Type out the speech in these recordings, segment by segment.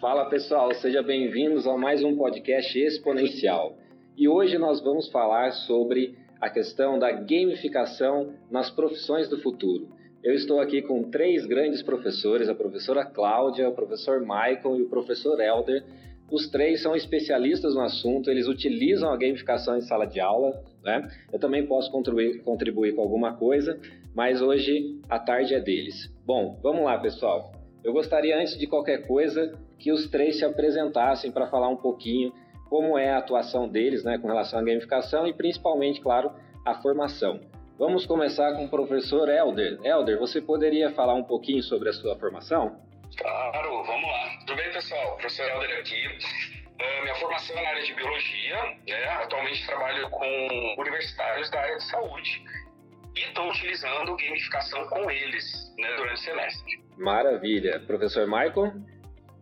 Fala pessoal, sejam bem-vindos a mais um podcast exponencial. E hoje nós vamos falar sobre a questão da gamificação nas profissões do futuro. Eu estou aqui com três grandes professores, a professora Cláudia, o professor Michael e o professor Elder. Os três são especialistas no assunto, eles utilizam a gamificação em sala de aula, né? Eu também posso contribuir, contribuir com alguma coisa, mas hoje a tarde é deles. Bom, vamos lá, pessoal. Eu gostaria, antes de qualquer coisa, que os três se apresentassem para falar um pouquinho como é a atuação deles né, com relação à gamificação e principalmente, claro, a formação. Vamos começar com o professor Elder. Elder, você poderia falar um pouquinho sobre a sua formação? Claro, vamos lá. Tudo bem, pessoal? Professor Elder aqui. Uh, minha formação é na área de biologia, né? atualmente trabalho com universitários da área de saúde e estou utilizando gamificação com eles né, durante o semestre. Maravilha. Professor Michael?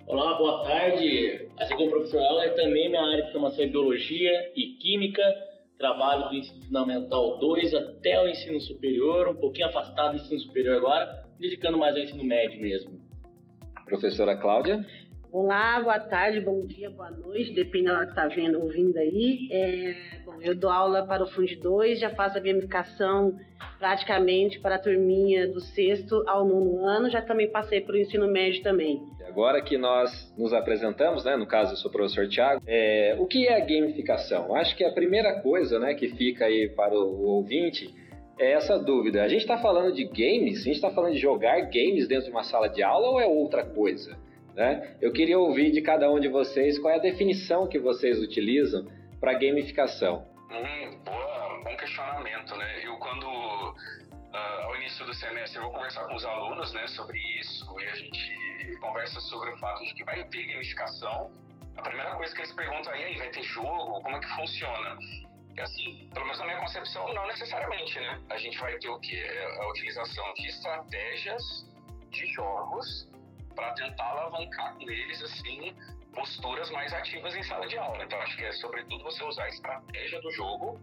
Olá, boa tarde. Assim como o professor Eller, também minha área de formação é Biologia e Química. Trabalho do ensino fundamental 2 até o ensino superior, um pouquinho afastado do ensino superior agora, dedicando mais ao ensino médio mesmo. Professora Cláudia? Olá, boa tarde, bom dia, boa noite, depende da hora que está vendo, ouvindo aí. É, bom, eu dou aula para o Fundo 2, já faço a gamificação praticamente para a turminha do sexto ao nono ano, já também passei para o ensino médio também. Agora que nós nos apresentamos, né, no caso eu sou o professor Tiago, é, o que é a gamificação? Acho que a primeira coisa né, que fica aí para o ouvinte é essa dúvida. A gente está falando de games? A gente está falando de jogar games dentro de uma sala de aula ou é outra coisa? Né? Eu queria ouvir de cada um de vocês qual é a definição que vocês utilizam para gamificação. Hum, boa, bom questionamento, né? Eu quando uh, ao início do semestre eu vou conversar com os alunos, né, sobre isso e a gente conversa sobre o fato de que vai ter gamificação. A primeira coisa que eles perguntam aí, vai ter jogo? Como é que funciona? E assim, pelo menos na minha concepção, não necessariamente, né? A gente vai ter o que? A utilização de estratégias de jogos para tentar alavancar com eles, assim, posturas mais ativas em sala de aula. Então, acho que é, sobretudo, você usar a estratégia do jogo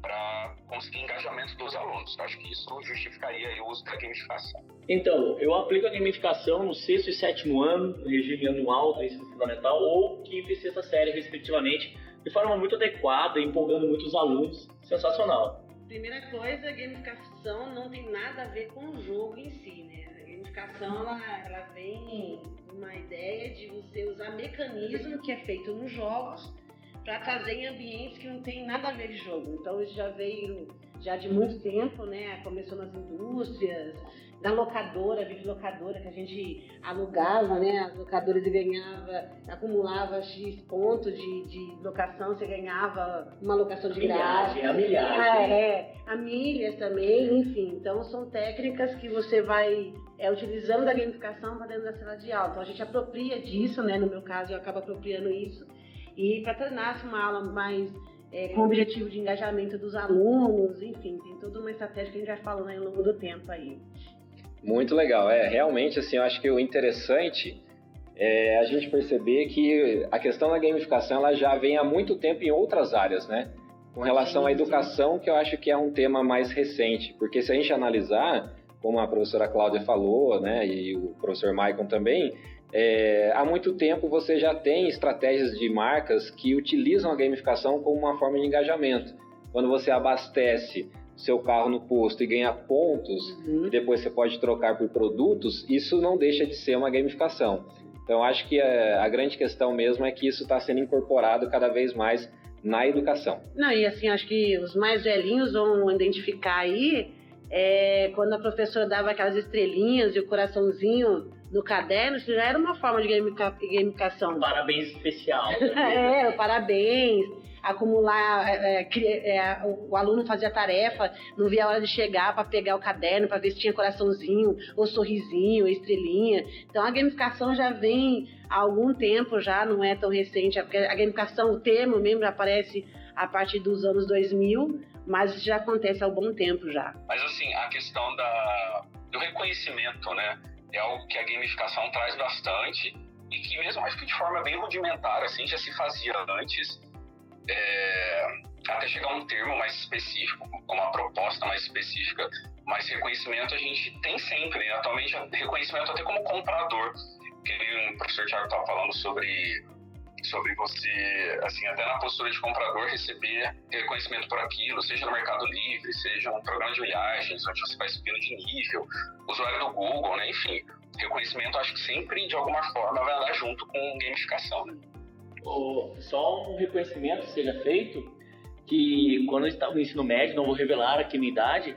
para conseguir engajamento dos alunos. Acho que isso justificaria o uso da gamificação. Então, eu aplico a gamificação no sexto e sétimo ano, no regime anual do ensino fundamental, ou quinta e sexta série, respectivamente, de forma muito adequada, empolgando muitos alunos. Sensacional. Primeira coisa, a gamificação não tem nada a ver com o jogo em si, né? Gamificação ela, ela vem uma ideia de você usar mecanismo que é feito nos jogos para trazer em ambientes que não tem nada a ver de jogo. Então já veio já de muito tempo, né? Começou nas indústrias, na locadora, videolocadora que a gente alugava, né? As locadoras e ganhava, acumulava X pontos de, de locação, você ganhava uma locação de graça. A milhagem. Ah, é, a milhas também, enfim. Então são técnicas que você vai é, utilizando a gamificação para dentro da sala de aula. Então a gente apropria disso, né? No meu caso, eu acabo apropriando isso. E para tornar uma aula mais é, com o objetivo de engajamento dos alunos, enfim, tem toda uma estratégia que a gente vai falando aí ao longo do tempo aí. Muito legal, é realmente assim, eu acho que o interessante é a gente perceber que a questão da gamificação ela já vem há muito tempo em outras áreas, né? Com relação à educação, que eu acho que é um tema mais recente, porque se a gente analisar, como a professora Cláudia falou, né, e o professor Maicon também, é, há muito tempo você já tem estratégias de marcas que utilizam a gamificação como uma forma de engajamento. Quando você abastece seu carro no posto e ganha pontos, uhum. e depois você pode trocar por produtos, isso não deixa de ser uma gamificação. Então, acho que a, a grande questão mesmo é que isso está sendo incorporado cada vez mais na educação. Não, e assim, acho que os mais velhinhos vão identificar aí é, quando a professora dava aquelas estrelinhas e o coraçãozinho no caderno, isso já era uma forma de gamificação. Parabéns especial. é, parabéns. Acumular, é, é, é o aluno fazia tarefa, não via a hora de chegar para pegar o caderno, para ver se tinha coraçãozinho, ou sorrisinho, ou estrelinha. Então a gamificação já vem há algum tempo, já não é tão recente, porque a gamificação, o termo mesmo já aparece a partir dos anos 2000, mas isso já acontece há um bom tempo já. Mas assim, a questão da, do reconhecimento, né? É algo que a gamificação traz bastante e que mesmo acho que de forma bem rudimentar, assim, já se fazia antes, é, até chegar a um termo mais específico, uma proposta mais específica, mas reconhecimento a gente tem sempre, né? atualmente reconhecimento até como comprador, porque o professor Thiago estava falando sobre sobre você, assim, até na postura de comprador, receber reconhecimento por aquilo, seja no Mercado Livre, seja um programa de viagens, onde você vai subindo de nível, usuário do Google, né? Enfim, reconhecimento acho que sempre, de alguma forma, vai andar junto com gamificação, né? só um reconhecimento seja feito que quando eu estava no ensino médio, não vou revelar aqui a minha idade,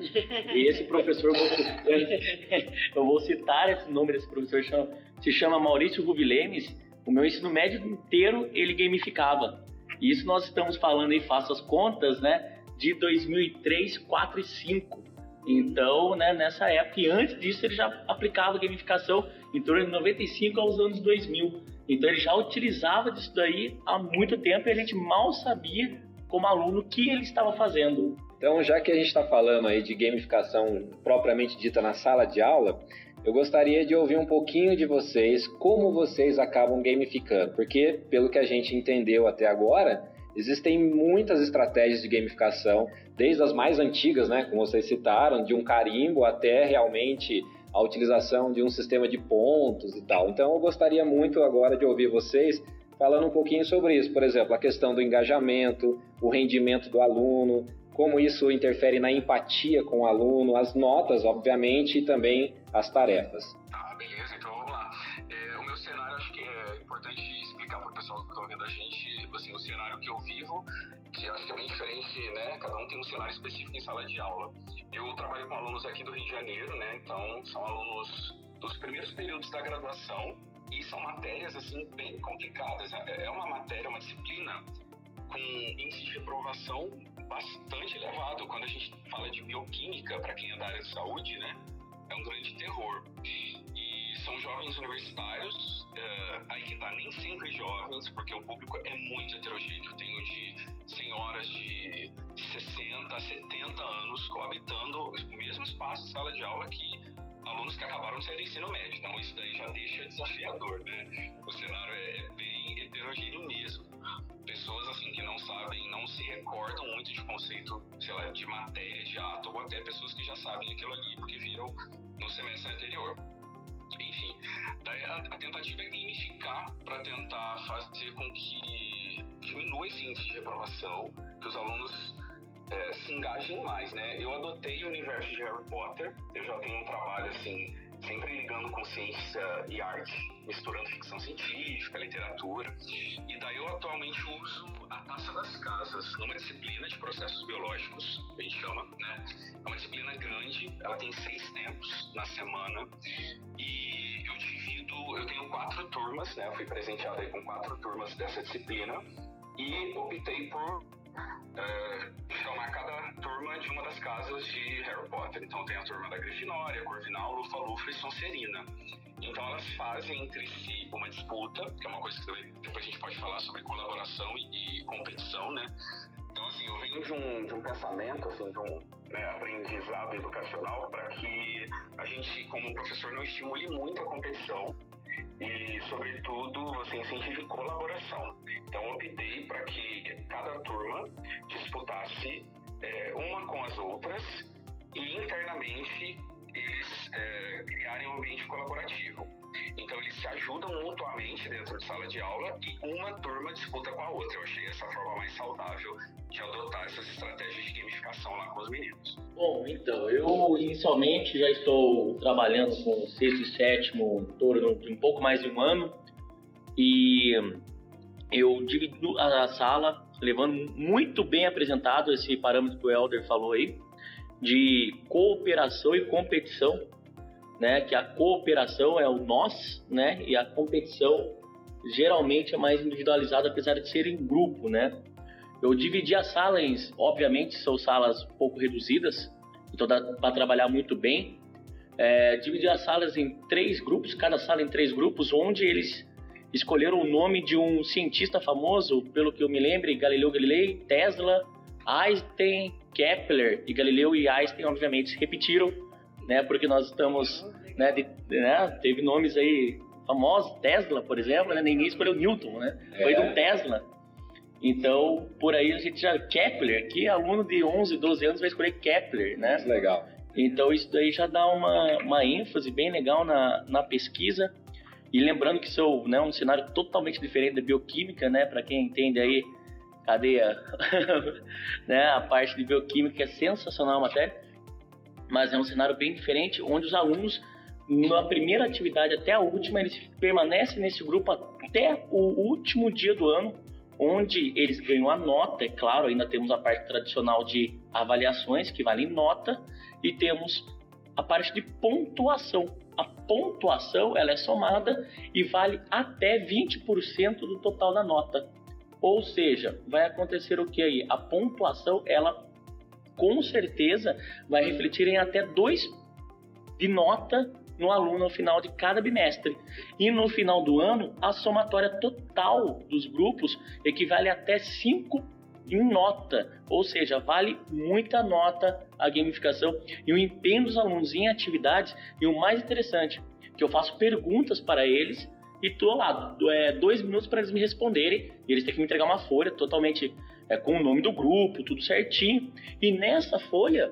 esse professor, eu vou citar esse nome desse professor, se chama Maurício Rubilemes, o meu ensino médio inteiro ele gamificava. E isso nós estamos falando aí, faço as contas, né, de 2003, 4 e 5. Então, né, nessa época, e antes disso ele já aplicava gamificação em torno de 95 aos anos 2000. Então ele já utilizava disso daí há muito tempo e a gente mal sabia como aluno o que ele estava fazendo. Então, já que a gente está falando aí de gamificação propriamente dita na sala de aula, eu gostaria de ouvir um pouquinho de vocês, como vocês acabam gamificando, porque pelo que a gente entendeu até agora, existem muitas estratégias de gamificação, desde as mais antigas, né, como vocês citaram, de um carimbo até realmente a utilização de um sistema de pontos e tal. Então eu gostaria muito agora de ouvir vocês falando um pouquinho sobre isso. Por exemplo, a questão do engajamento, o rendimento do aluno, como isso interfere na empatia com o aluno, as notas, obviamente, e também as tarefas. Tá, beleza, então vamos lá. É, o meu cenário, acho que é importante explicar para o pessoal que está ouvindo a gente, assim, o cenário que eu vivo, que acho que é bem diferente, né? Cada um tem um cenário específico em sala de aula. Eu trabalho com alunos aqui do Rio de Janeiro, né? Então, são alunos dos primeiros períodos da graduação e são matérias, assim, bem complicadas. É, é uma matéria, uma disciplina com índice de reprovação bastante elevado. Quando a gente fala de bioquímica, para quem é da área de saúde, né? É um grande terror. E são jovens universitários, uh, aí que tá nem sempre jovens, porque o público é muito heterogêneo. Tenho de senhoras de 60 a 70 anos coabitando o mesmo espaço de sala de aula que alunos que acabaram de sair do ensino médio. Então isso daí já deixa desafiador, né? O cenário é, é bem heterogêneo mesmo. Muito de conceito, sei lá, de matéria, de ato, ou até pessoas que já sabem aquilo ali porque viram no semestre anterior. Enfim, daí a, a tentativa é gamificar para tentar fazer com que diminua esse índice de reprovação, que os alunos é, se engajem mais, né? Eu adotei o universo de Harry Potter, eu já tenho um trabalho assim, sempre ligando com ciência e arte, misturando ficção científica, literatura, e daí eu atualmente uso a Taça das Casas, numa disciplina de processos biológicos, a gente chama, né? É uma disciplina grande, ela tem seis tempos na semana, e eu divido, eu tenho quatro turmas, né? Eu fui presenteado aí com quatro turmas dessa disciplina, e optei por é, chamar cada turma de uma das casas de Harry Potter. Então tem a turma da Grifinória, Corvinal, Lufa-Lufa e Sonserina. Então elas fazem entre si uma disputa, que é uma coisa que depois a gente pode falar sobre colaboração e, e competição, né? Então assim, eu venho de um, de um pensamento, assim, de um né, aprendizado educacional para que a gente, como professor, não estimule muito a competição, e, sobretudo, você incentive colaboração. Então, optei para que cada turma disputasse é, uma com as outras e internamente eles é, criarem um ambiente colaborativo. Então eles se ajudam mutuamente dentro de sala de aula e uma turma disputa com a outra. Eu achei essa forma mais saudável de adotar essas estratégias de gamificação lá com os meninos. Bom, então, eu inicialmente já estou trabalhando com o sexto e sétimo em torno de um pouco mais de um ano e eu divido a sala levando muito bem apresentado esse parâmetro que o Helder falou aí de cooperação e competição né? Que a cooperação é o nós, né? E a competição geralmente é mais individualizada, apesar de ser em grupo, né? Eu dividi as salas, obviamente são salas pouco reduzidas, então dá para trabalhar muito bem. É, dividi as salas em três grupos, cada sala em três grupos, onde eles escolheram o nome de um cientista famoso, pelo que eu me lembre, Galileu Galilei, Tesla, Einstein, Kepler e Galileu e Einstein, obviamente, repetiram né? Porque nós estamos, né, de, né teve nomes aí famosos, Tesla, por exemplo, né? Ninguém escolheu Newton, né? Foi é. do Tesla. Então, por aí a gente já Kepler, que aluno de 11, 12 anos vai escolher Kepler, né? Legal. Então isso daí já dá uma, uma ênfase bem legal na, na pesquisa. E lembrando que sou né, um cenário totalmente diferente da bioquímica, né? Para quem entende aí cadeia, né? A parte de bioquímica é sensacional a matéria, mas é um cenário bem diferente, onde os alunos na primeira atividade até a última, eles permanecem nesse grupo até o último dia do ano, onde eles ganham a nota, é claro, ainda temos a parte tradicional de avaliações, que vale nota, e temos a parte de pontuação. A pontuação ela é somada e vale até 20% do total da nota. Ou seja, vai acontecer o que aí? A pontuação ela com certeza vai refletir em até 2 de nota no aluno no final de cada bimestre. E no final do ano, a somatória total dos grupos equivale até 5 em nota, ou seja, vale muita nota a gamificação e o empenho dos alunos em atividades. E o mais interessante, que eu faço perguntas para eles e tô lá, é, dois minutos para eles me responderem. E eles têm que me entregar uma folha totalmente é, com o nome do grupo, tudo certinho. E nessa folha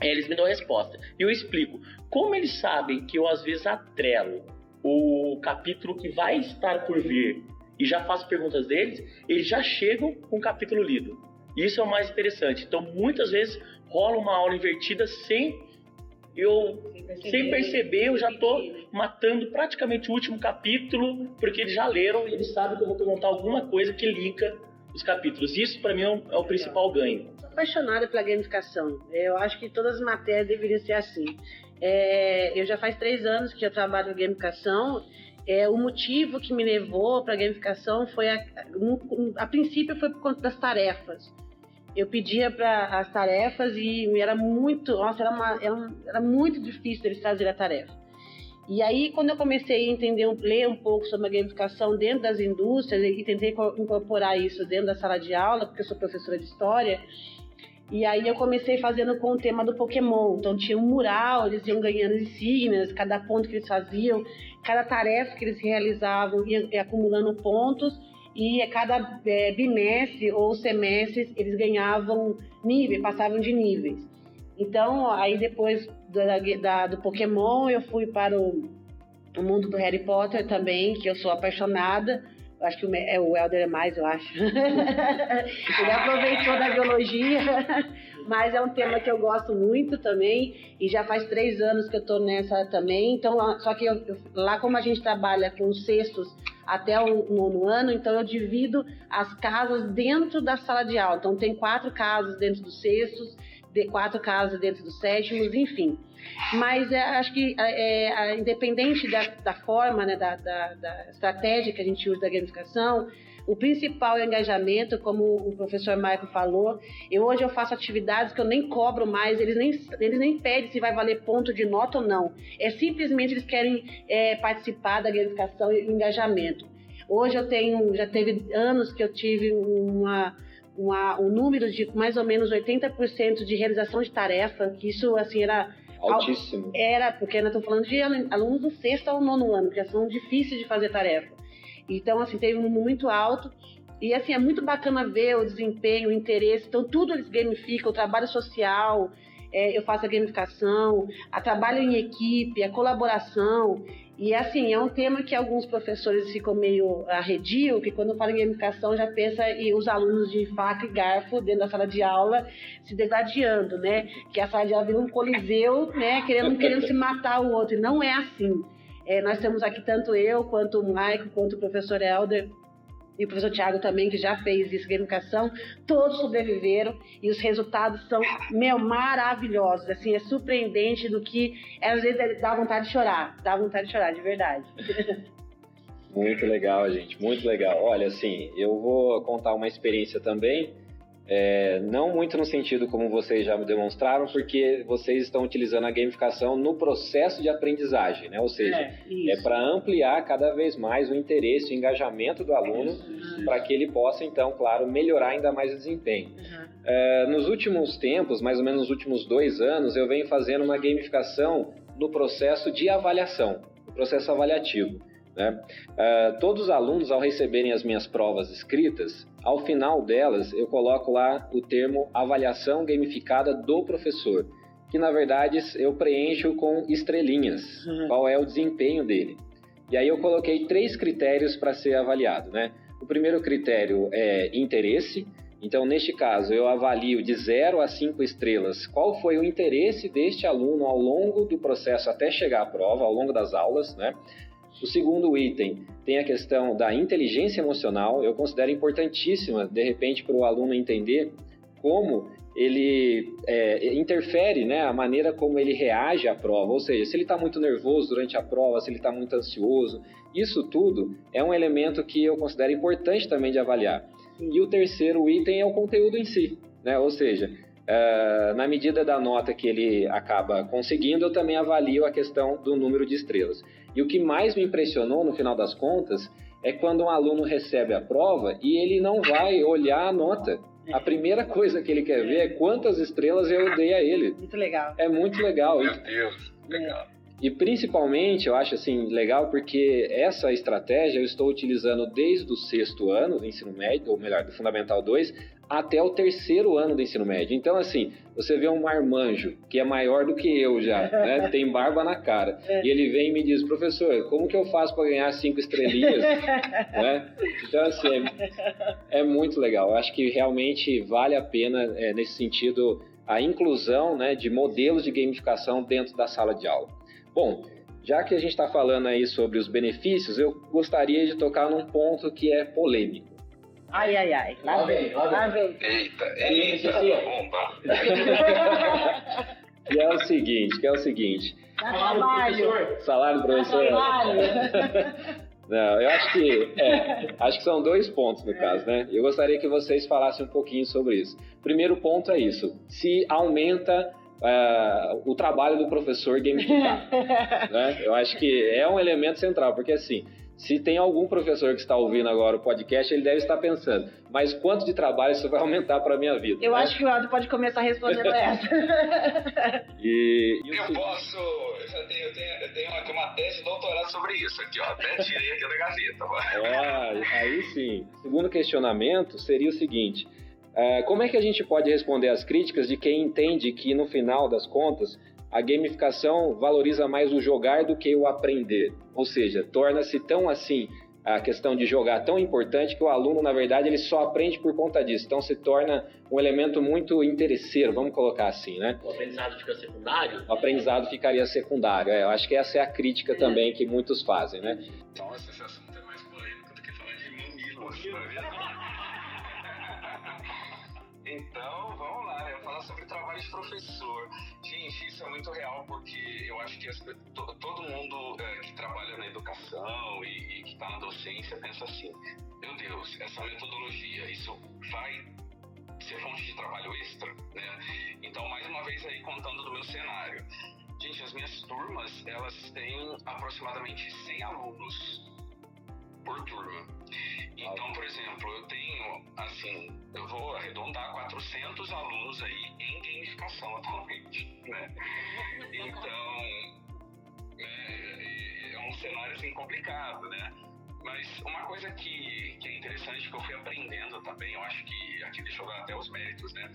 eles me dão a resposta. E eu explico. Como eles sabem que eu às vezes atrelo o capítulo que vai estar por vir e já faço perguntas deles, eles já chegam com o capítulo lido. Isso é o mais interessante. Então, muitas vezes rola uma aula invertida sem eu sem perceber, sem perceber eu já estou matando praticamente o último capítulo, porque eles já leram e eles sabem que eu vou perguntar alguma coisa que linka os capítulos. Isso para mim é o, é o principal ganho apaixonada pela gamificação. Eu acho que todas as matérias deveriam ser assim. É, eu já faz três anos que eu trabalho em gamificação. É, o motivo que me levou para a gamificação foi, a, a princípio, foi por conta das tarefas. Eu pedia para as tarefas e era muito, nossa, era, uma, era, era muito difícil eles trazerem a tarefa. E aí, quando eu comecei a entender, ler um pouco sobre a gamificação dentro das indústrias e tentei incorporar isso dentro da sala de aula, porque eu sou professora de história, e aí eu comecei fazendo com o tema do Pokémon. Então tinha um mural, eles iam ganhando insígnias, cada ponto que eles faziam, cada tarefa que eles realizavam ia, acumulando pontos e a cada é, bimestre ou semestre eles ganhavam nível, passavam de níveis. Então aí depois da, da, do Pokémon eu fui para o, o mundo do Harry Potter também, que eu sou apaixonada acho que o, é, o Helder é mais, eu acho. Ele aproveitou da biologia, mas é um tema que eu gosto muito também. E já faz três anos que eu estou nessa também. Então, só que eu, eu, lá como a gente trabalha com cestos até o nono ano, então eu divido as casas dentro da sala de aula. Então tem quatro casas dentro dos cestos, de quatro casas dentro dos sétimos, enfim. Mas é, acho que é, é, independente da, da forma, né, da, da, da, estratégia que a gente usa da gamificação, o principal é o engajamento, como o professor Marco falou. Eu hoje eu faço atividades que eu nem cobro mais, eles nem, eles nem pedem se vai valer ponto de nota ou não. É simplesmente eles querem é, participar da gamificação e engajamento. Hoje eu tenho, já teve anos que eu tive uma, uma, um número de mais ou menos 80% de realização de tarefa, que isso assim era Altíssimo. Era, porque nós estamos falando de alunos do sexto ao nono ano, que já são difíceis de fazer tarefa. Então, assim, teve um número muito alto. E, assim, é muito bacana ver o desempenho, o interesse. Então, tudo eles gamificam, o trabalho social, é, eu faço a gamificação, a trabalho em equipe, a colaboração. E assim, é um tema que alguns professores ficam meio arredio, que quando fala em gamificação já pensa e os alunos de faca e garfo dentro da sala de aula se degladiando, né? Que a sala de aula vira um coliseu, né? Querendo, querendo se matar o outro. E não é assim. É, nós temos aqui tanto eu, quanto o Maico, quanto o professor Helder, e o professor Tiago também, que já fez isso, gamificação, todos sobreviveram e os resultados são, meu, maravilhosos, assim, é surpreendente do que, às vezes, dá vontade de chorar, dá vontade de chorar, de verdade. Muito legal, gente, muito legal. Olha, assim, eu vou contar uma experiência também, é, não muito no sentido como vocês já me demonstraram, porque vocês estão utilizando a gamificação no processo de aprendizagem, né? Ou seja, é, é para ampliar cada vez mais o interesse, o engajamento do aluno, para que ele possa, então, claro, melhorar ainda mais o desempenho. Uhum. É, nos últimos tempos, mais ou menos nos últimos dois anos, eu venho fazendo uma gamificação no processo de avaliação, no processo avaliativo. Né? Uh, todos os alunos, ao receberem as minhas provas escritas, ao final delas eu coloco lá o termo avaliação gamificada do professor, que na verdade eu preencho com estrelinhas, uhum. qual é o desempenho dele. E aí eu coloquei três critérios para ser avaliado, né? O primeiro critério é interesse. Então, neste caso, eu avalio de 0 a 5 estrelas qual foi o interesse deste aluno ao longo do processo até chegar à prova, ao longo das aulas, né? O segundo item tem a questão da inteligência emocional. Eu considero importantíssima, de repente, para o aluno entender como ele é, interfere né, a maneira como ele reage à prova, ou seja, se ele está muito nervoso durante a prova, se ele está muito ansioso, isso tudo é um elemento que eu considero importante também de avaliar. E o terceiro item é o conteúdo em si, né? ou seja, uh, na medida da nota que ele acaba conseguindo, eu também avalio a questão do número de estrelas. E o que mais me impressionou no final das contas é quando um aluno recebe a prova e ele não vai olhar a nota a primeira coisa que ele quer ver é quantas estrelas eu dei a ele. Muito legal. É muito legal. Meu Deus, legal. E principalmente eu acho assim legal porque essa estratégia eu estou utilizando desde o sexto ano do ensino médio, ou melhor, do Fundamental 2, até o terceiro ano do ensino médio. Então, assim, você vê um marmanjo que é maior do que eu já, né? Tem barba na cara. É. E ele vem e me diz, professor, como que eu faço para ganhar cinco estrelinhas? né? Então, assim, é, é, muito legal. Eu acho que realmente vale a pena, é, nesse sentido, a inclusão né, de modelos de gamificação dentro da sala de aula. Bom, já que a gente está falando aí sobre os benefícios, eu gostaria de tocar num ponto que é polêmico. Ai, ai, ai. Lá, vem, lá vem. Eita, eita, bomba. que é o seguinte, que é o seguinte. Salário do professor. Salário do professor. Não, eu acho que é, acho que são dois pontos no caso, né? Eu gostaria que vocês falassem um pouquinho sobre isso. Primeiro ponto é isso: se aumenta uh, o trabalho do professor gamificado. né? Eu acho que é um elemento central, porque assim, se tem algum professor que está ouvindo agora o podcast, ele deve estar pensando, mas quanto de trabalho isso vai aumentar para a minha vida? Eu né? acho que o Aldo pode começar respondendo essa. e, e eu posso, eu já tenho, eu tenho, eu tenho aqui uma tese de doutorado sobre isso aqui, ó, até tirei aqui da gaveta. Ah, aí sim. O segundo questionamento seria o seguinte, Uh, como é que a gente pode responder às críticas de quem entende que, no final das contas, a gamificação valoriza mais o jogar do que o aprender? Ou seja, torna-se tão assim a questão de jogar tão importante que o aluno, na verdade, ele só aprende por conta disso. Então, se torna um elemento muito interesseiro, vamos colocar assim, né? O aprendizado fica secundário? O aprendizado ficaria secundário. É, eu acho que essa é a crítica é. também que muitos fazem, né? Nossa, esse assunto é mais polêmico do que falar de mamilos. Então, vamos lá? Eu falar sobre trabalho de professor. Gente, isso é muito real porque eu acho que as, to, todo mundo é, que trabalha na educação e, e que está na docência pensa assim: meu Deus, essa metodologia, isso vai ser fonte de trabalho extra, né? Então, mais uma vez aí contando do meu cenário. Gente, as minhas turmas, elas têm aproximadamente 100 alunos por turma. Então, por exemplo, eu tenho, assim, eu vou arredondar 400 alunos aí em gamificação atualmente, né? Então, é, é um cenário, assim, complicado, né? Mas uma coisa que, que é interessante que eu fui aprendendo também, eu acho que aqui deixa eu dar até os méritos, né?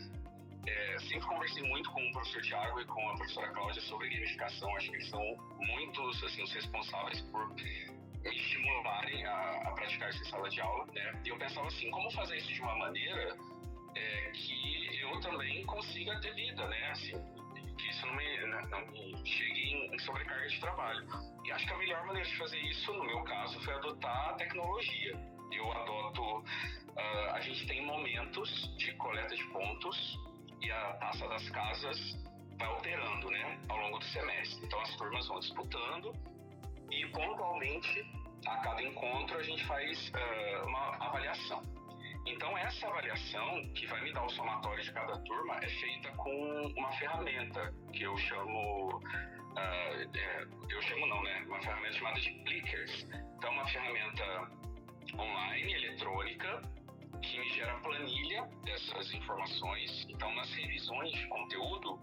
É, sempre conversei muito com o professor Tiago e com a professora Cláudia sobre gamificação. Acho que eles são muitos assim, os responsáveis por estimularem a, a praticar isso em sala de aula, né? E eu pensava assim, como fazer isso de uma maneira é, que eu também consiga ter vida, né? Assim, que isso não me, né, não me chegue em, sobrecarga de trabalho. E acho que a melhor maneira de fazer isso, no meu caso, foi adotar a tecnologia. Eu adoto, uh, a gente tem momentos de coleta de pontos e a taxa das casas vai alterando, né, ao longo do semestre. Então as turmas vão disputando e pontualmente a cada encontro a gente faz uh, uma avaliação. Então essa avaliação que vai me dar o somatório de cada turma é feita com uma ferramenta que eu chamo uh, é, eu chamo não, né? Uma ferramenta chamada de Plickers. Então uma ferramenta online, eletrônica, que me gera planilha dessas informações. Então nas revisões de conteúdo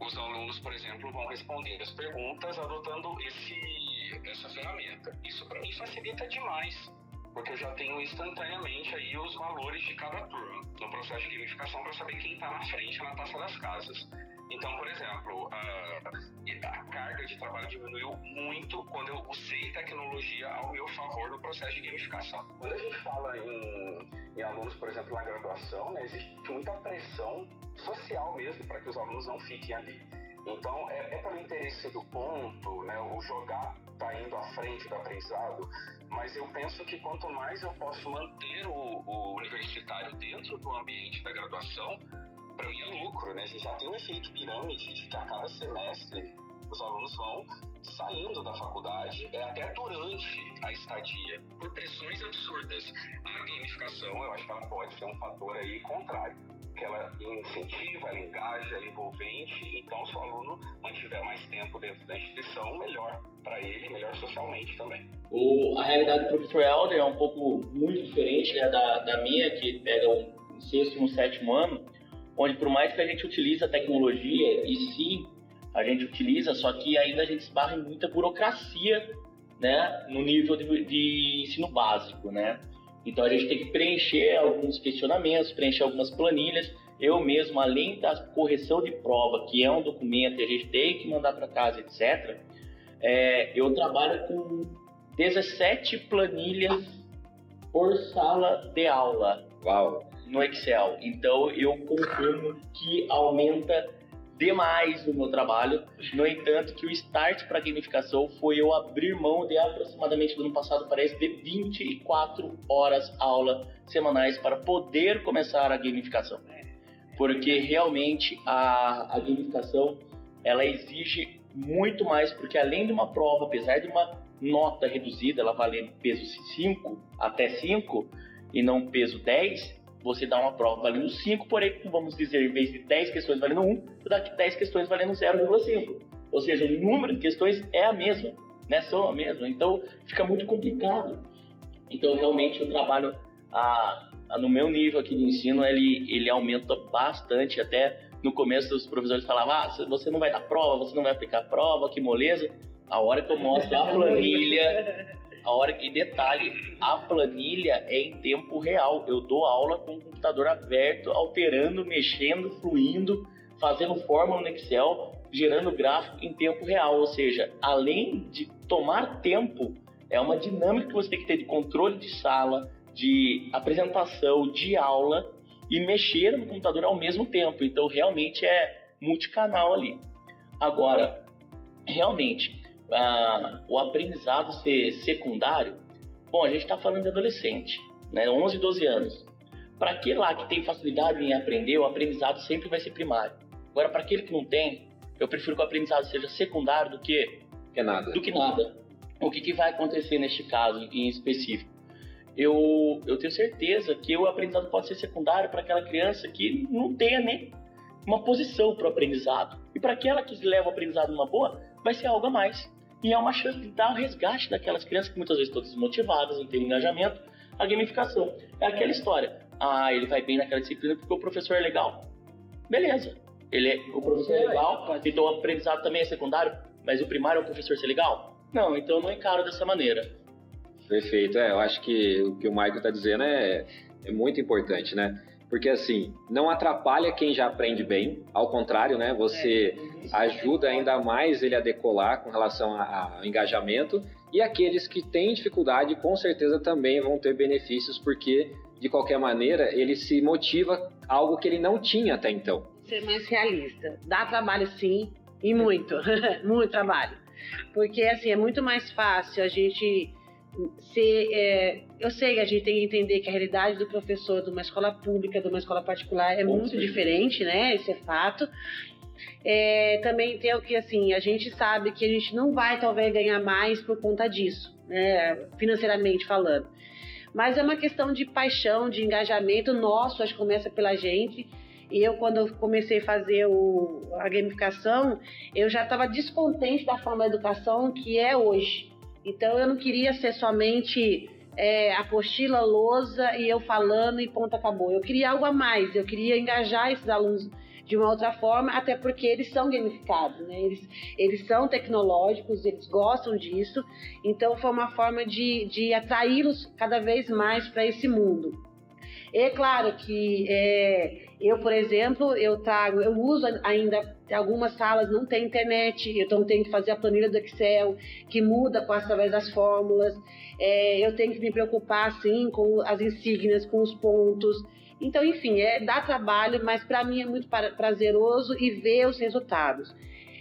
os alunos, por exemplo, vão responder as perguntas adotando esse, essa ferramenta. Isso para mim facilita demais, porque eu já tenho instantaneamente aí os valores de cada turma no processo de gamificação para saber quem está na frente na taça das casas. Então, por exemplo, a, a, carga de trabalho diminuiu muito quando eu usei tecnologia ao meu favor no processo de gamificação. Quando a gente fala em, em alunos, por exemplo, na graduação, né, existe muita pressão social mesmo para que os alunos não fiquem ali. Então, é, é pelo interesse do ponto, né, o jogar está indo à frente do aprendizado, mas eu penso que quanto mais eu posso manter o, o universitário dentro do ambiente da graduação, para mim é lucro, né? A gente já tem um efeito pirâmide de que a cada semestre os alunos vão saindo da faculdade, é até durante a estadia, por pressões absurdas. A gamificação, eu acho que ela pode ser um fator aí contrário, que ela incentiva, ela engaja, ela envolvente, então se o aluno mantiver mais tempo dentro da instituição, melhor para ele, melhor socialmente também. O, a realidade do professor Helder é um pouco muito diferente né, da, da minha, que pega um sexto e um sétimo ano, onde por mais que a gente utilize a tecnologia, e sim, a gente utiliza, só que ainda a gente esbarra em muita burocracia, né, no nível de, de ensino básico, né. Então a gente tem que preencher alguns questionamentos, preencher algumas planilhas. Eu mesmo, além da correção de prova, que é um documento e a gente tem que mandar para casa, etc., é, eu trabalho com 17 planilhas por sala de aula. Uau! no Excel. Então eu confirmo que aumenta demais o meu trabalho. No entanto, que o start para gamificação foi eu abrir mão de aproximadamente do ano passado, parece, de 24 horas aula semanais para poder começar a gamificação. Porque realmente a, a gamificação ela exige muito mais, porque além de uma prova, apesar de uma nota reduzida, ela valendo peso 5 até 5 e não peso 10, você dá uma prova valendo 5, porém, vamos dizer, em vez de 10 questões valendo 1, você dá 10 questões valendo 0,5. Ou seja, o número de questões é a mesma, né? São a mesma. Então, fica muito complicado. Então, realmente, o trabalho a, a, no meu nível aqui de ensino, ele, ele aumenta bastante. Até no começo, os professores falavam, ah, você não vai dar prova, você não vai aplicar prova, que moleza. A hora que eu mostro a planilha a hora que detalhe, a planilha é em tempo real. Eu dou aula com o computador aberto, alterando, mexendo, fluindo, fazendo fórmula no Excel, gerando gráfico em tempo real. Ou seja, além de tomar tempo, é uma dinâmica que você tem que ter de controle de sala, de apresentação, de aula e mexer no computador ao mesmo tempo. Então, realmente é multicanal ali. Agora, realmente, ah, o aprendizado ser secundário, bom, a gente está falando de adolescente, né, 11, 12 anos. Para aquele lá que tem facilidade em aprender, o aprendizado sempre vai ser primário. Agora, para aquele que não tem, eu prefiro que o aprendizado seja secundário do que, que nada. Do que nada. O que, que vai acontecer neste caso em específico? Eu, eu tenho certeza que o aprendizado pode ser secundário para aquela criança que não tenha nem uma posição para o aprendizado. E para aquela que leva o aprendizado numa boa, vai ser algo a mais. E é uma chance de dar o resgate daquelas crianças que muitas vezes estão desmotivadas, não têm engajamento. A gamificação é aquela história. Ah, ele vai bem naquela disciplina porque o professor é legal. Beleza. Ele é, o professor é legal, então o aprendizado também é secundário, mas o primário é o professor ser legal? Não, então eu não encaro dessa maneira. Perfeito. É, eu acho que o que o Michael está dizendo é, é muito importante, né? Porque assim, não atrapalha quem já aprende bem, ao contrário, né? Você é, ajuda ainda mais ele a decolar com relação ao engajamento. E aqueles que têm dificuldade, com certeza também vão ter benefícios, porque de qualquer maneira ele se motiva algo que ele não tinha até então. Ser mais realista. Dá trabalho sim, e muito, muito trabalho. Porque assim, é muito mais fácil a gente se, é, eu sei que a gente tem que entender que a realidade do professor de uma escola pública, de uma escola particular é muito diferente, né? Isso é fato. É, também tem o que assim, a gente sabe que a gente não vai talvez ganhar mais por conta disso, né? Financeiramente falando. Mas é uma questão de paixão, de engajamento nosso, acho que começa pela gente. E eu, quando eu comecei a fazer o, a gamificação, eu já estava descontente da forma da educação que é hoje. Então eu não queria ser somente é, apostila, lousa e eu falando e ponto acabou. Eu queria algo a mais, eu queria engajar esses alunos de uma outra forma, até porque eles são gamificados, né? eles, eles são tecnológicos, eles gostam disso, então foi uma forma de, de atraí-los cada vez mais para esse mundo. É claro que é, eu, por exemplo, eu trago, eu uso ainda algumas salas não tem internet, então tenho que fazer a planilha do Excel que muda com através das fórmulas. É, eu tenho que me preocupar sim com as insígnias, com os pontos. Então, enfim, é dá trabalho, mas para mim é muito prazeroso e ver os resultados.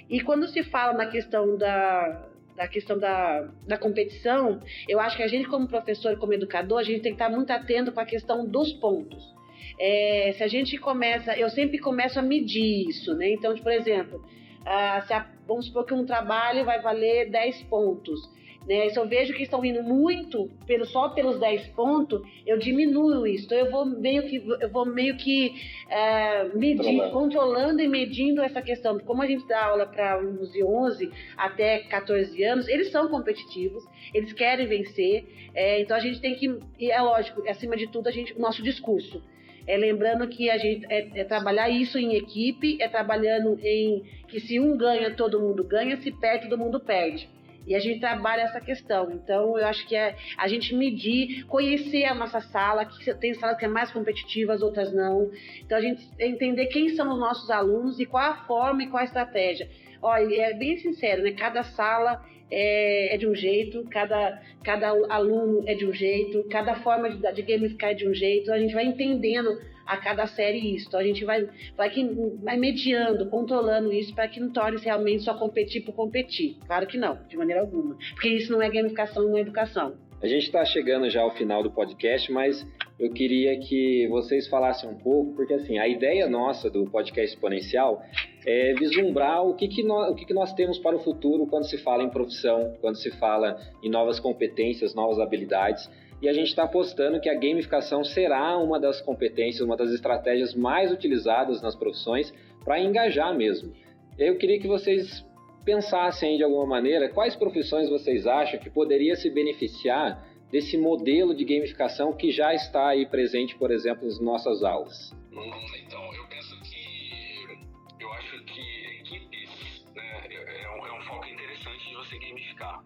E quando se fala na questão da, da questão da, da competição, eu acho que a gente, como professor, como educador, a gente tem que estar muito atento com a questão dos pontos. É, se a gente começa, eu sempre começo a medir isso, né? Então, por exemplo, ah, a, vamos supor que um trabalho vai valer 10 pontos. Né? Se eu vejo que estão indo muito pelo, só pelos 10 pontos, eu diminuo isso. Então eu vou meio que, eu vou meio que é, medir, controlando e medindo essa questão. Como a gente dá aula para alunos de 11 até 14 anos, eles são competitivos, eles querem vencer. É, então a gente tem que, e é lógico, acima de tudo, a gente, o nosso discurso. É, lembrando que a gente é, é, trabalhar isso em equipe, é trabalhando em que se um ganha, todo mundo ganha, se perde, todo mundo perde. E a gente trabalha essa questão. Então, eu acho que é a gente medir, conhecer a nossa sala, que tem salas que é mais competitivas, outras não. Então, a gente entender quem são os nossos alunos e qual a forma e qual a estratégia. Olha, é bem sincero, né? Cada sala é, é, de um jeito, cada, cada aluno é de um jeito, cada forma de, de gamificar é de um jeito. A gente vai entendendo a cada série isso. Então a gente vai, vai, que, vai mediando, controlando isso para que não torne-se realmente só competir por competir. Claro que não, de maneira alguma. Porque isso não é gamificação, não é educação. A gente está chegando já ao final do podcast, mas eu queria que vocês falassem um pouco, porque assim, a ideia nossa do podcast exponencial é vislumbrar o que, que, nós, o que, que nós temos para o futuro quando se fala em profissão, quando se fala em novas competências, novas habilidades e a gente está apostando que a gamificação será uma das competências, uma das estratégias mais utilizadas nas profissões para engajar mesmo. Eu queria que vocês pensassem de alguma maneira quais profissões vocês acham que poderia se beneficiar desse modelo de gamificação que já está aí presente, por exemplo, nas nossas aulas. Hum, então, eu penso que eu acho que equipes né, é, é, um, é um foco interessante de você gamificar.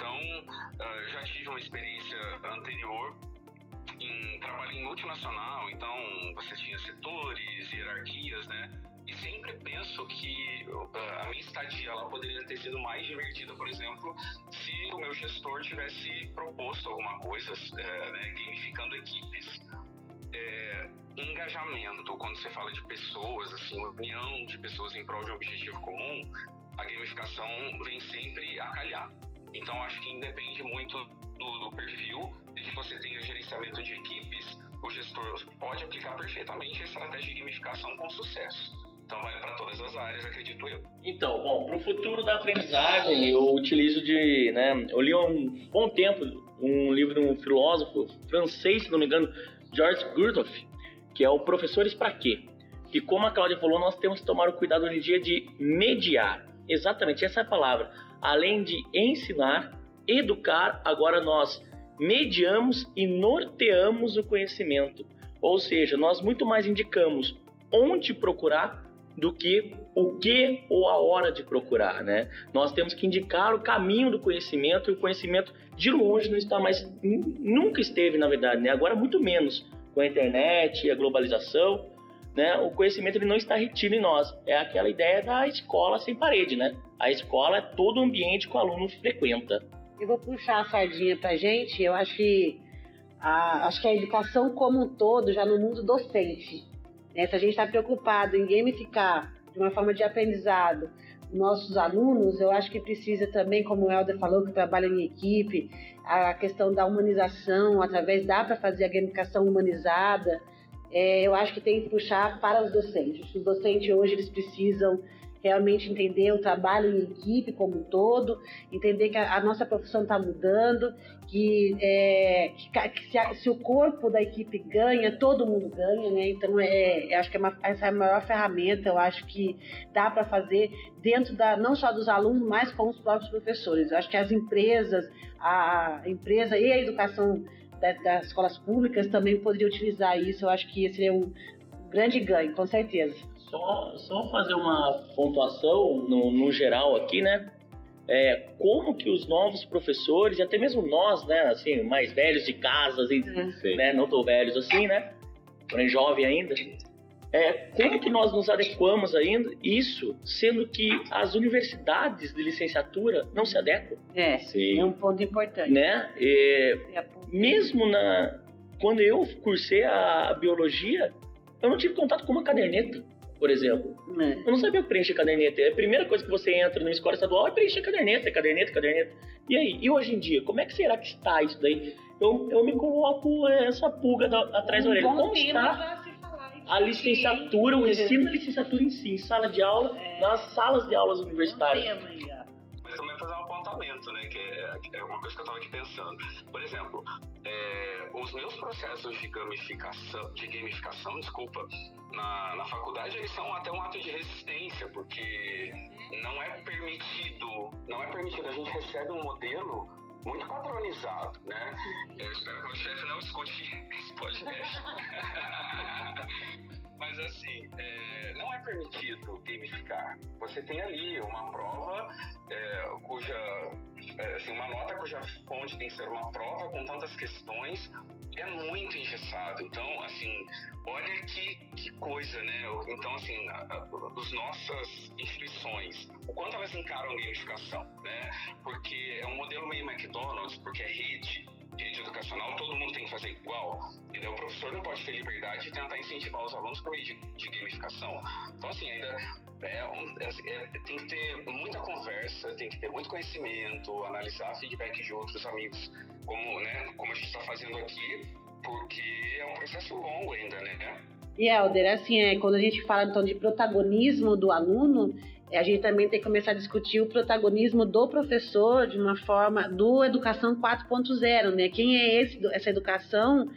Então, uh, já tive uma experiência anterior em trabalho em multinacional, então você tinha setores, hierarquias, né? E sempre penso que uh, a minha estadia ela poderia ter sido mais divertida, por exemplo, se o meu gestor tivesse proposto alguma coisa, uh, né, gamificando equipes. É, engajamento, quando você fala de pessoas, assim, união de pessoas em prol de um objetivo comum, a gamificação vem sempre a calhar. Então acho que independe muito do, do perfil de que você tenha gerenciamento de equipes, o gestor pode aplicar perfeitamente a estratégia de gamificação com sucesso. Então vale para todas as áreas, acredito eu. Então, bom, para o futuro da aprendizagem, eu utilizo de, né, eu li há um bom tempo um livro de um filósofo francês, se não me engano, George Gurdjieff, que é o Professores para quê? Que como a Cláudia falou, nós temos que tomar o cuidado hoje em dia de mediar. Exatamente essa é a palavra além de ensinar, educar, agora nós mediamos e norteamos o conhecimento. Ou seja, nós muito mais indicamos onde procurar do que o que ou a hora de procurar, né? Nós temos que indicar o caminho do conhecimento e o conhecimento de longe não está mais nunca esteve, na verdade, né? Agora muito menos com a internet e a globalização, né? O conhecimento ele não está retido em nós. É aquela ideia da escola sem parede, né? A escola é todo o ambiente que o aluno frequenta. Eu vou puxar a sardinha para gente. Eu acho que a, acho que a educação como um todo, já no mundo docente, né? se a gente está preocupado em gamificar de uma forma de aprendizado nossos alunos, eu acho que precisa também, como o Helder falou, que trabalha em equipe, a questão da humanização, através dá para fazer a gamificação humanizada. É, eu acho que tem que puxar para os docentes. Os docentes hoje eles precisam realmente entender o trabalho em equipe como um todo, entender que a, a nossa profissão está mudando, que, é, que, que se, a, se, o corpo da equipe ganha, todo mundo ganha, né? Então, é, acho que é uma, essa é a maior ferramenta, eu acho que dá para fazer dentro da, não só dos alunos, mas com os próprios professores. Eu acho que as empresas, a empresa e a educação das escolas públicas também poderiam utilizar isso. Eu acho que esse seria um grande ganho, com certeza. Só, só fazer uma pontuação no, no geral aqui, né? É, como que os novos professores, e até mesmo nós, né, assim, mais velhos de casa, assim, né, não tão velhos assim, né, é jovem ainda, é, como que nós nos adequamos ainda isso, sendo que as universidades de licenciatura não se adequam? É, Sim. é um ponto importante. Né? E, mesmo na, quando eu cursei a biologia, eu não tive contato com uma caderneta, por exemplo. É. Eu não sabia preencher caderneta. É a primeira coisa que você entra na escola estadual é preencher caderneta, caderneta, caderneta. E aí, e hoje em dia, como é que será que está isso daí? Eu, eu me coloco essa pulga da, atrás da orelha. Como está a licenciatura, o ensino da licenciatura em si, em sala de aula, é. nas salas de aulas universitárias. Mas também fazer um apontamento, né? Que é, é uma coisa que eu estava aqui pensando. Por exemplo, é, os meus processos de gamificação, de gamificação, desculpa, na, na faculdade, eles são até um ato de resistência, porque não é permitido, não é permitido, a gente recebe um modelo muito padronizado, né? Eu espero que o meu chefe não escute esse podcast. Mas assim, é, não é permitido gamificar. Você tem ali uma prova é, cuja. É, assim, uma nota cuja fonte tem que ser uma prova com tantas questões é muito engessado. Então, assim, olha que, que coisa, né? Então, assim, as nossas instituições, o quanto elas encaram a gamificação, né? Porque é um modelo meio McDonald's, porque é rede, rede educacional, todo mundo tem que fazer igual. Entendeu? O professor não pode ter liberdade de tentar incentivar os alunos por meio de, de gamificação. Então, assim, ainda é, é, é, tem que ter muita conversa, tem que ter muito conhecimento, analisar feedback de outros amigos, como, né, como a gente está fazendo aqui, porque é um processo longo ainda, né? E Helder, assim, é, quando a gente fala então de protagonismo do aluno, a gente também tem que começar a discutir o protagonismo do professor de uma forma do educação 4.0, né? Quem é esse, essa educação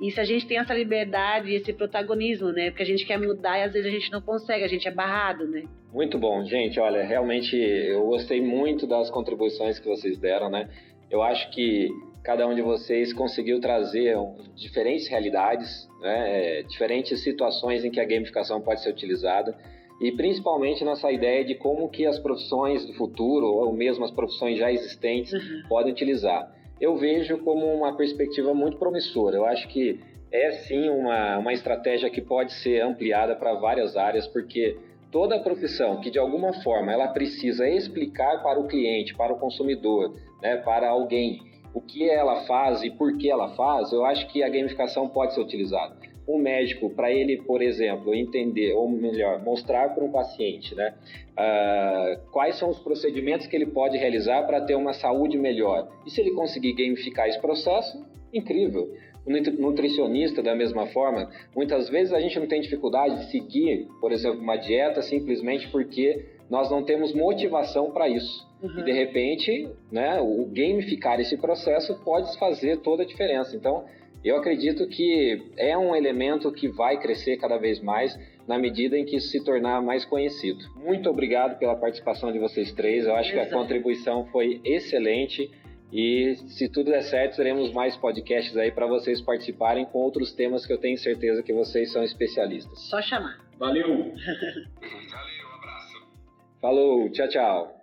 e se a gente tem essa liberdade, esse protagonismo, né? Porque a gente quer mudar e às vezes a gente não consegue, a gente é barrado, né? Muito bom, gente. Olha, realmente eu gostei muito das contribuições que vocês deram, né? Eu acho que cada um de vocês conseguiu trazer diferentes realidades, né? É, diferentes situações em que a gamificação pode ser utilizada e principalmente nessa ideia de como que as profissões do futuro ou mesmo as profissões já existentes uhum. podem utilizar eu vejo como uma perspectiva muito promissora. Eu acho que é sim uma, uma estratégia que pode ser ampliada para várias áreas, porque toda profissão que de alguma forma ela precisa explicar para o cliente, para o consumidor, né, para alguém o que ela faz e por que ela faz, eu acho que a gamificação pode ser utilizada um médico, para ele, por exemplo, entender, ou melhor, mostrar para um paciente, né, uh, quais são os procedimentos que ele pode realizar para ter uma saúde melhor. E se ele conseguir gamificar esse processo, incrível. O nutricionista, da mesma forma, muitas vezes a gente não tem dificuldade de seguir, por exemplo, uma dieta simplesmente porque nós não temos motivação para isso. Uhum. E de repente, né, o gamificar esse processo pode fazer toda a diferença. Então, eu acredito que é um elemento que vai crescer cada vez mais na medida em que isso se tornar mais conhecido. Muito obrigado pela participação de vocês três. Eu acho que a contribuição foi excelente. E se tudo der certo, teremos mais podcasts aí para vocês participarem com outros temas que eu tenho certeza que vocês são especialistas. Só chamar. Valeu! Valeu, um abraço. Falou, tchau, tchau.